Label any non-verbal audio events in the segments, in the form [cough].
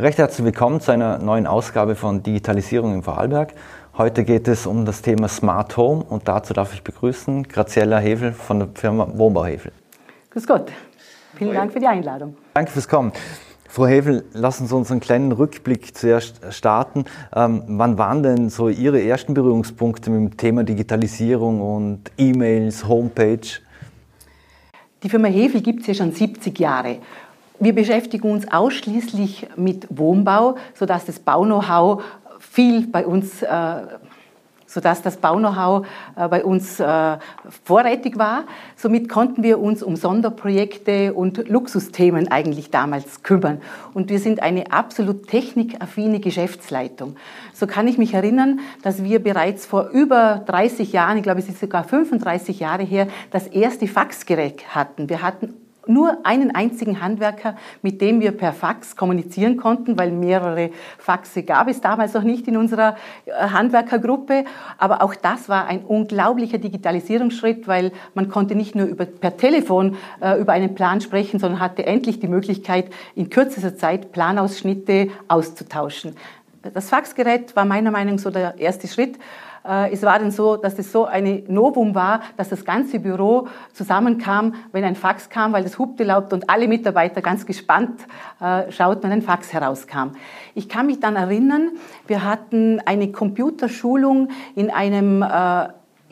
Recht herzlich willkommen zu einer neuen Ausgabe von Digitalisierung im Vorarlberg. Heute geht es um das Thema Smart Home und dazu darf ich begrüßen Graziella Hevel von der Firma Wohnbau Hevel. Grüß Gott. Vielen Dank für die Einladung. Danke fürs Kommen. Frau Hevel, lassen Sie uns einen kleinen Rückblick zuerst starten. Ähm, wann waren denn so Ihre ersten Berührungspunkte mit dem Thema Digitalisierung und E-Mails, Homepage? Die Firma Hevel gibt es ja schon 70 Jahre. Wir beschäftigen uns ausschließlich mit Wohnbau, sodass das Bau-Know-how viel bei uns äh, sodass das Bau-Know-how äh, bei uns äh, vorrätig war. Somit konnten wir uns um Sonderprojekte und Luxusthemen eigentlich damals kümmern. Und wir sind eine absolut technikaffine Geschäftsleitung. So kann ich mich erinnern, dass wir bereits vor über 30 Jahren, ich glaube es ist sogar 35 Jahre her, das erste Faxgerät hatten. Wir hatten nur einen einzigen Handwerker, mit dem wir per Fax kommunizieren konnten, weil mehrere Faxe gab es damals noch nicht in unserer äh, Handwerkergruppe. Aber auch das war ein unglaublicher Digitalisierungsschritt, weil man konnte nicht nur über, per Telefon äh, über einen Plan sprechen, sondern hatte endlich die Möglichkeit, in kürzester Zeit Planausschnitte auszutauschen. Das Faxgerät war meiner Meinung nach so der erste Schritt. Äh, es war dann so, dass es so eine Novum war, dass das ganze Büro zusammenkam, wenn ein Fax kam, weil das hupte laut und alle Mitarbeiter ganz gespannt äh, schauten, wenn ein Fax herauskam. Ich kann mich dann erinnern, wir hatten eine Computerschulung in einem äh,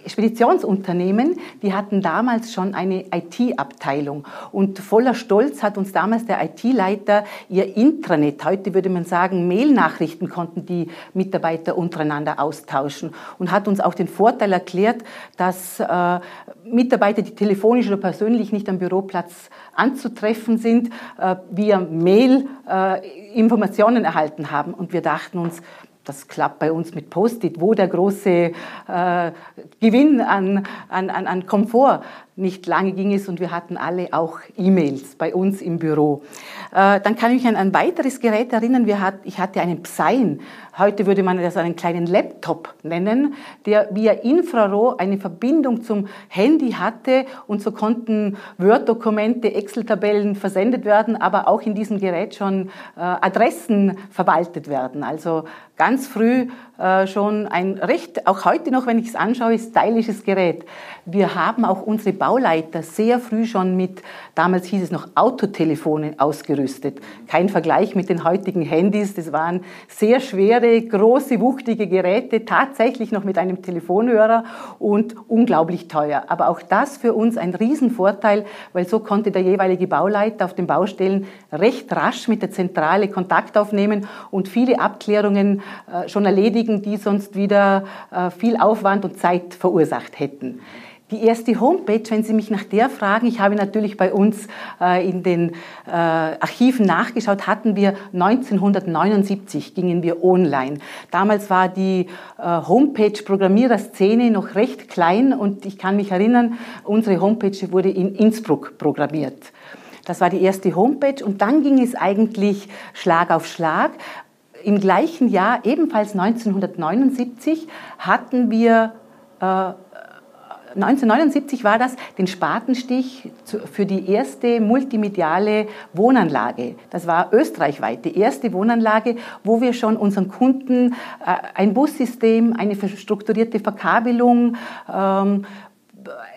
Speditionsunternehmen, die hatten damals schon eine IT-Abteilung. Und voller Stolz hat uns damals der IT-Leiter ihr Intranet, heute würde man sagen Mail-Nachrichten konnten die Mitarbeiter untereinander austauschen und hat uns auch den Vorteil erklärt, dass äh, Mitarbeiter, die telefonisch oder persönlich nicht am Büroplatz anzutreffen sind, äh, via Mail äh, Informationen erhalten haben. Und wir dachten uns, das klappt bei uns mit Post-it, wo der große äh, Gewinn an, an, an Komfort. Nicht lange ging es und wir hatten alle auch E-Mails bei uns im Büro. Äh, dann kann ich mich an ein weiteres Gerät erinnern. Wir hat, ich hatte einen Psein. Heute würde man das einen kleinen Laptop nennen, der via Infrarot eine Verbindung zum Handy hatte und so konnten Word-Dokumente, Excel-Tabellen versendet werden, aber auch in diesem Gerät schon äh, Adressen verwaltet werden. Also ganz früh äh, schon ein recht, auch heute noch, wenn ich es anschaue, stylisches Gerät. Wir haben auch unsere Bauleiter sehr früh schon mit, damals hieß es noch Autotelefone ausgerüstet. Kein Vergleich mit den heutigen Handys. Das waren sehr schwere, große, wuchtige Geräte, tatsächlich noch mit einem Telefonhörer und unglaublich teuer. Aber auch das für uns ein Riesenvorteil, weil so konnte der jeweilige Bauleiter auf den Baustellen recht rasch mit der Zentrale Kontakt aufnehmen und viele Abklärungen äh, schon erledigen erledigen, die sonst wieder äh, viel Aufwand und Zeit verursacht hätten. Die erste Homepage, wenn Sie mich nach der fragen, ich habe natürlich bei uns äh, in den äh, Archiven nachgeschaut, hatten wir 1979 gingen wir online. Damals war die Homepage Programmiererszene noch recht klein und ich kann mich erinnern, unsere Homepage wurde in Innsbruck programmiert. Das war die erste Homepage und dann ging es eigentlich Schlag auf Schlag. Im gleichen Jahr, ebenfalls 1979, hatten wir äh, 1979 war das den Spatenstich für die erste multimediale Wohnanlage. Das war österreichweit die erste Wohnanlage, wo wir schon unseren Kunden äh, ein Bussystem, eine strukturierte Verkabelung, ähm,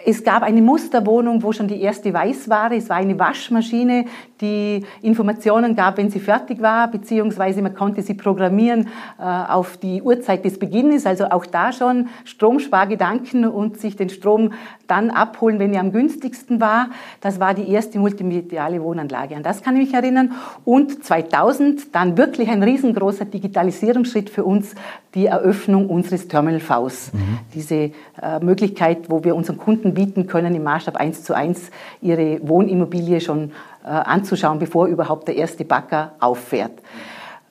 es gab eine Musterwohnung, wo schon die erste Weißware, es war eine Waschmaschine, die Informationen gab, wenn sie fertig war, beziehungsweise man konnte sie programmieren äh, auf die Uhrzeit des Beginnes, also auch da schon Stromspargedanken und sich den Strom dann abholen, wenn er am günstigsten war. Das war die erste multimediale Wohnanlage. An das kann ich mich erinnern. Und 2000 dann wirklich ein riesengroßer Digitalisierungsschritt für uns, die Eröffnung unseres Terminal Vs. Mhm. Diese äh, Möglichkeit, wo wir unseren Kunden bieten können, im Maßstab 1 zu 1 ihre Wohnimmobilie schon äh, anzuschauen, bevor überhaupt der erste Bagger auffährt.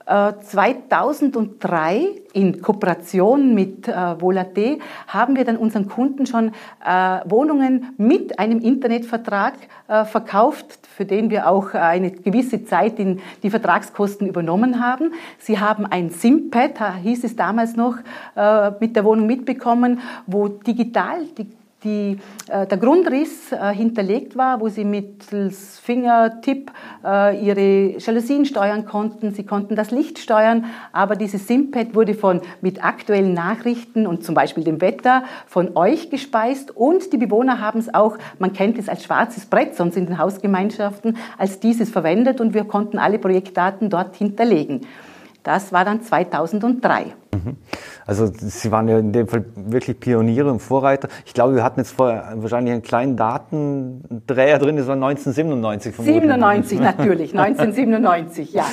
2003 äh, in Kooperation mit äh, Volate haben wir dann unseren Kunden schon äh, Wohnungen mit einem Internetvertrag äh, verkauft, für den wir auch eine gewisse Zeit in die Vertragskosten übernommen haben. Sie haben ein SIM-Pad, hieß es damals noch, äh, mit der Wohnung mitbekommen, wo digital die die, äh, der Grundriss äh, hinterlegt war, wo sie mittels Fingertipp äh, ihre Jalousien steuern konnten. Sie konnten das Licht steuern, aber dieses Simpad wurde von, mit aktuellen Nachrichten und zum Beispiel dem Wetter von euch gespeist und die Bewohner haben es auch, man kennt es als schwarzes Brett, sonst in den Hausgemeinschaften, als dieses verwendet und wir konnten alle Projektdaten dort hinterlegen. Das war dann 2003. Mhm. Also Sie waren ja in dem Fall wirklich Pioniere und Vorreiter. Ich glaube, wir hatten jetzt vorher wahrscheinlich einen kleinen Datendreher drin, das war 1997. 97 [laughs] natürlich, 1997, ja.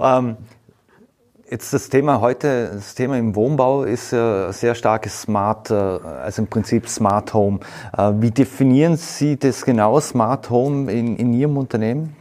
ähm, Jetzt das Thema heute, das Thema im Wohnbau ist ja sehr starkes Smart, äh, also im Prinzip Smart Home. Äh, wie definieren Sie das genau, Smart Home in, in Ihrem Unternehmen?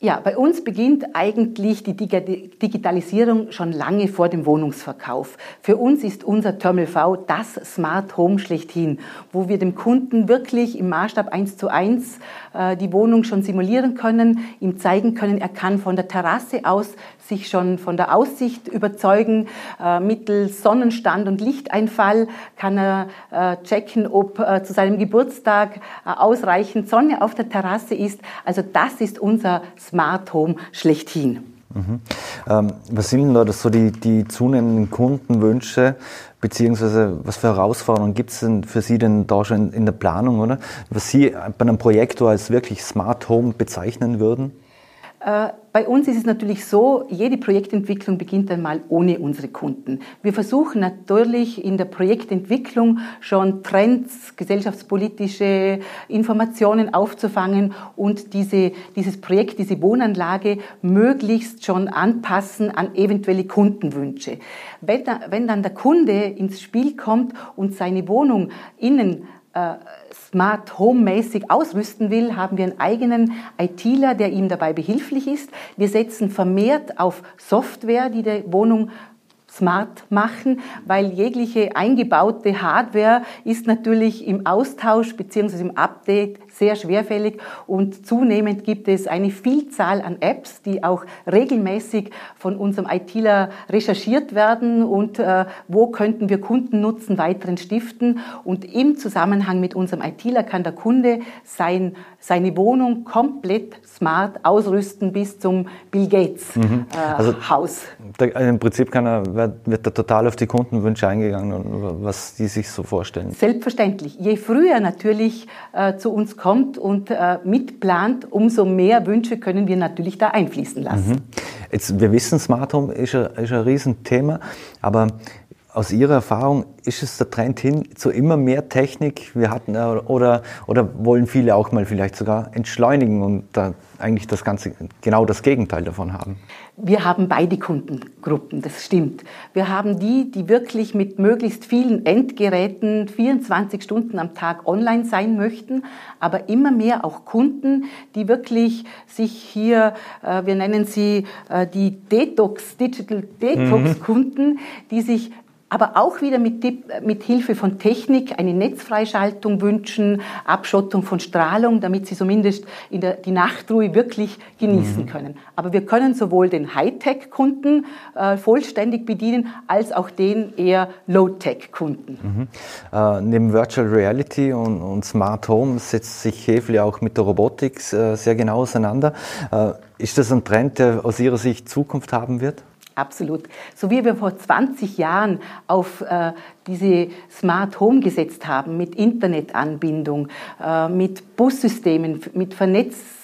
Ja, bei uns beginnt eigentlich die Digitalisierung schon lange vor dem Wohnungsverkauf. Für uns ist unser Terminal V das Smart Home schlechthin, wo wir dem Kunden wirklich im Maßstab 1 zu 1 äh, die Wohnung schon simulieren können, ihm zeigen können, er kann von der Terrasse aus sich schon von der Aussicht überzeugen. Äh, mittels Sonnenstand und Lichteinfall kann er äh, checken, ob zu seinem Geburtstag ausreichend Sonne auf der Terrasse ist. Also das ist unser Smart Home schlechthin. Mhm. Ähm, was sind denn da so die, die zunehmenden Kundenwünsche, beziehungsweise was für Herausforderungen gibt es denn für Sie denn da schon in der Planung, oder? Was Sie bei einem Projektor als wirklich Smart Home bezeichnen würden? Äh, bei uns ist es natürlich so, jede Projektentwicklung beginnt einmal ohne unsere Kunden. Wir versuchen natürlich in der Projektentwicklung schon Trends, gesellschaftspolitische Informationen aufzufangen und diese, dieses Projekt, diese Wohnanlage möglichst schon anpassen an eventuelle Kundenwünsche. Wenn, wenn dann der Kunde ins Spiel kommt und seine Wohnung innen Smart Home mäßig ausrüsten will, haben wir einen eigenen ITler, der ihm dabei behilflich ist. Wir setzen vermehrt auf Software, die die Wohnung smart machen, weil jegliche eingebaute Hardware ist natürlich im Austausch bzw. im Update sehr schwerfällig und zunehmend gibt es eine Vielzahl an Apps, die auch regelmäßig von unserem ITler recherchiert werden und äh, wo könnten wir Kundennutzen weiteren stiften und im Zusammenhang mit unserem ITler kann der Kunde sein, seine Wohnung komplett smart ausrüsten bis zum Bill Gates mhm. äh, also Haus. Der, Im Prinzip kann er, wird da total auf die Kundenwünsche eingegangen, was die sich so vorstellen. Selbstverständlich. Je früher natürlich äh, zu uns kommt, kommt und äh, mitplant, umso mehr Wünsche können wir natürlich da einfließen lassen. Mhm. Jetzt, wir wissen, Smart Home ist ein, ist ein Riesenthema, aber aus Ihrer Erfahrung, ist es der Trend hin zu immer mehr Technik? Wir hatten, äh, oder, oder wollen viele auch mal vielleicht sogar entschleunigen und da eigentlich das Ganze genau das Gegenteil davon haben? Wir haben beide Kundengruppen, das stimmt. Wir haben die, die wirklich mit möglichst vielen Endgeräten 24 Stunden am Tag online sein möchten, aber immer mehr auch Kunden, die wirklich sich hier, äh, wir nennen sie äh, die Detox, Digital Detox Kunden, mhm. die sich aber auch wieder mit, mit Hilfe von Technik eine Netzfreischaltung wünschen, Abschottung von Strahlung, damit sie zumindest in der, die Nachtruhe wirklich genießen mhm. können. Aber wir können sowohl den Hightech-Kunden äh, vollständig bedienen, als auch den eher Low-Tech-Kunden. Mhm. Äh, neben Virtual Reality und, und, Smart Home setzt sich Hefli auch mit der Robotik äh, sehr genau auseinander. Äh, ist das ein Trend, der aus Ihrer Sicht Zukunft haben wird? Absolut. So wie wir vor 20 Jahren auf äh, diese Smart Home gesetzt haben, mit Internetanbindung, äh, mit Bussystemen, mit Vernetzung,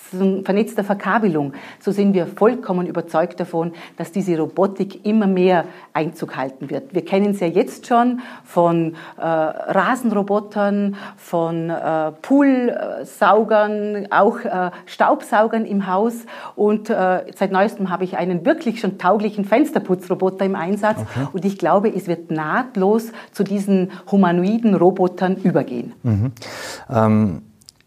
vernetzter Verkabelung, so sind wir vollkommen überzeugt davon, dass diese Robotik immer mehr Einzug halten wird. Wir kennen es ja jetzt schon von äh, Rasenrobotern, von äh, Poolsaugern, auch äh, Staubsaugern im Haus und äh, seit neuestem habe ich einen wirklich schon tauglichen Fensterputzroboter im Einsatz okay. und ich glaube, es wird nahtlos zu diesen humanoiden Robotern übergehen. Mhm. Ähm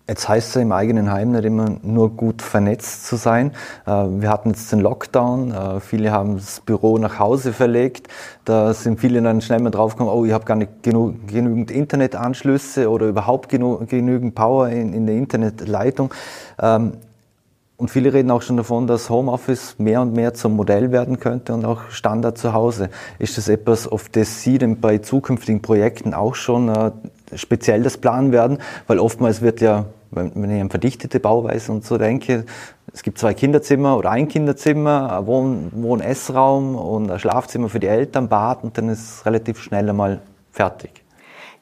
Jetzt heißt es im eigenen Heim nicht immer nur gut vernetzt zu sein. Äh, wir hatten jetzt den Lockdown, äh, viele haben das Büro nach Hause verlegt. Da sind viele dann schnell mal draufgekommen, oh, ich habe gar nicht genug, genügend Internetanschlüsse oder überhaupt genügend Power in, in der Internetleitung. Ähm, und viele reden auch schon davon, dass Homeoffice mehr und mehr zum Modell werden könnte und auch Standard zu Hause. Ist das etwas, auf das Sie denn bei zukünftigen Projekten auch schon äh, speziell das Plan werden? Weil oftmals wird ja, wenn ich an verdichtete Bauweise und so denke, es gibt zwei Kinderzimmer oder ein Kinderzimmer, ein Wohn-, Wohn Essraum und ein Schlafzimmer für die Eltern, Bad und dann ist es relativ schnell einmal fertig.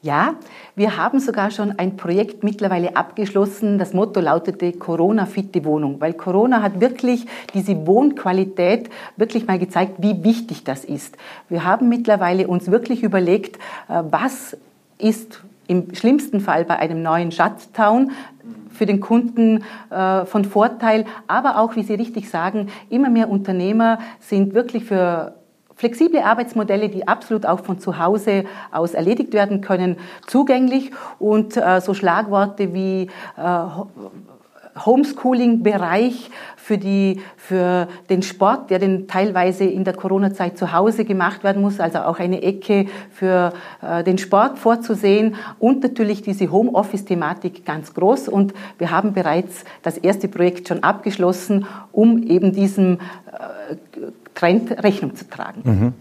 Ja, wir haben sogar schon ein Projekt mittlerweile abgeschlossen. Das Motto lautete Corona-fitte Wohnung, weil Corona hat wirklich diese Wohnqualität wirklich mal gezeigt, wie wichtig das ist. Wir haben mittlerweile uns wirklich überlegt, äh, was ist im schlimmsten Fall bei einem neuen Shutdown für den Kunden äh, von Vorteil, aber auch, wie Sie richtig sagen, immer mehr Unternehmer sind wirklich für flexible Arbeitsmodelle, die absolut auch von zu Hause aus erledigt werden können, zugänglich. Und äh, so Schlagworte wie äh, Homeschooling-Bereich für, die, für den Sport, der denn teilweise in der Corona-Zeit zu Hause gemacht werden muss, also auch eine Ecke für äh, den Sport vorzusehen und natürlich diese Homeoffice-Thematik ganz groß. Und wir haben bereits das erste Projekt schon abgeschlossen, um eben diesem äh, Trend Rechnung zu tragen. Mhm.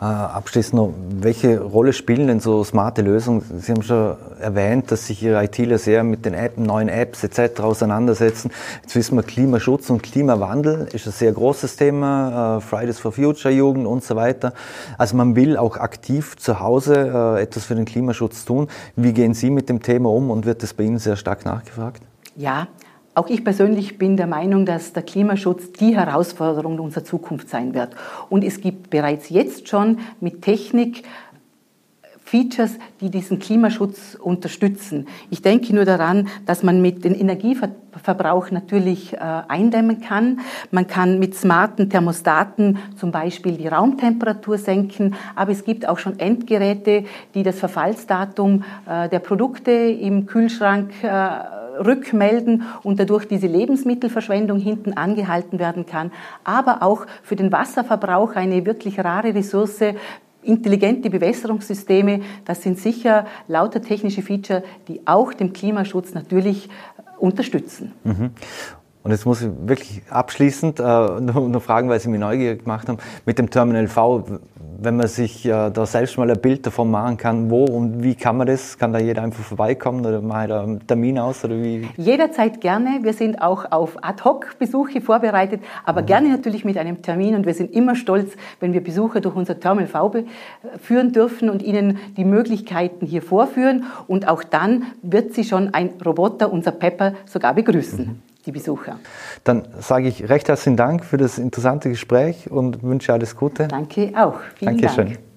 Äh, abschließend noch, welche Rolle spielen denn so smarte Lösungen? Sie haben schon erwähnt, dass sich Ihre ITler sehr mit den App, neuen Apps etc. auseinandersetzen. Jetzt wissen wir, Klimaschutz und Klimawandel ist ein sehr großes Thema, äh, Fridays for Future Jugend und so weiter. Also man will auch aktiv zu Hause äh, etwas für den Klimaschutz tun. Wie gehen Sie mit dem Thema um und wird das bei Ihnen sehr stark nachgefragt? Ja, auch ich persönlich bin der Meinung, dass der Klimaschutz die Herausforderung unserer Zukunft sein wird. Und es gibt bereits jetzt schon mit Technik Features, die diesen Klimaschutz unterstützen. Ich denke nur daran, dass man mit dem Energieverbrauch natürlich äh, eindämmen kann. Man kann mit smarten Thermostaten zum Beispiel die Raumtemperatur senken, aber es gibt auch schon Endgeräte, die das Verfallsdatum äh, der Produkte im Kühlschrank äh, rückmelden und dadurch diese Lebensmittelverschwendung hinten angehalten werden kann, aber auch für den Wasserverbrauch eine wirklich rare Ressource intelligente Bewässerungssysteme, das sind sicher lauter technische Feature, die auch dem Klimaschutz natürlich unterstützen. Mhm. Und jetzt muss ich wirklich abschließend äh, nur, nur, fragen, weil Sie mich neugierig gemacht haben, mit dem Terminal V, wenn man sich äh, da selbst mal ein Bild davon machen kann, wo und wie kann man das? Kann da jeder einfach vorbeikommen oder mache ich da einen Termin aus? Oder wie? Jederzeit gerne. Wir sind auch auf Ad-Hoc-Besuche vorbereitet, aber mhm. gerne natürlich mit einem Termin und wir sind immer stolz, wenn wir Besucher durch unser Terminal V führen dürfen und ihnen die Möglichkeiten hier vorführen und auch dann wird sie schon ein Roboter, unser Pepper, sogar begrüßen. Mhm die Besucher. Dann sage ich recht herzlichen Dank für das interessante Gespräch und wünsche alles Gute. Danke auch. Vielen Dankeschön. Dank.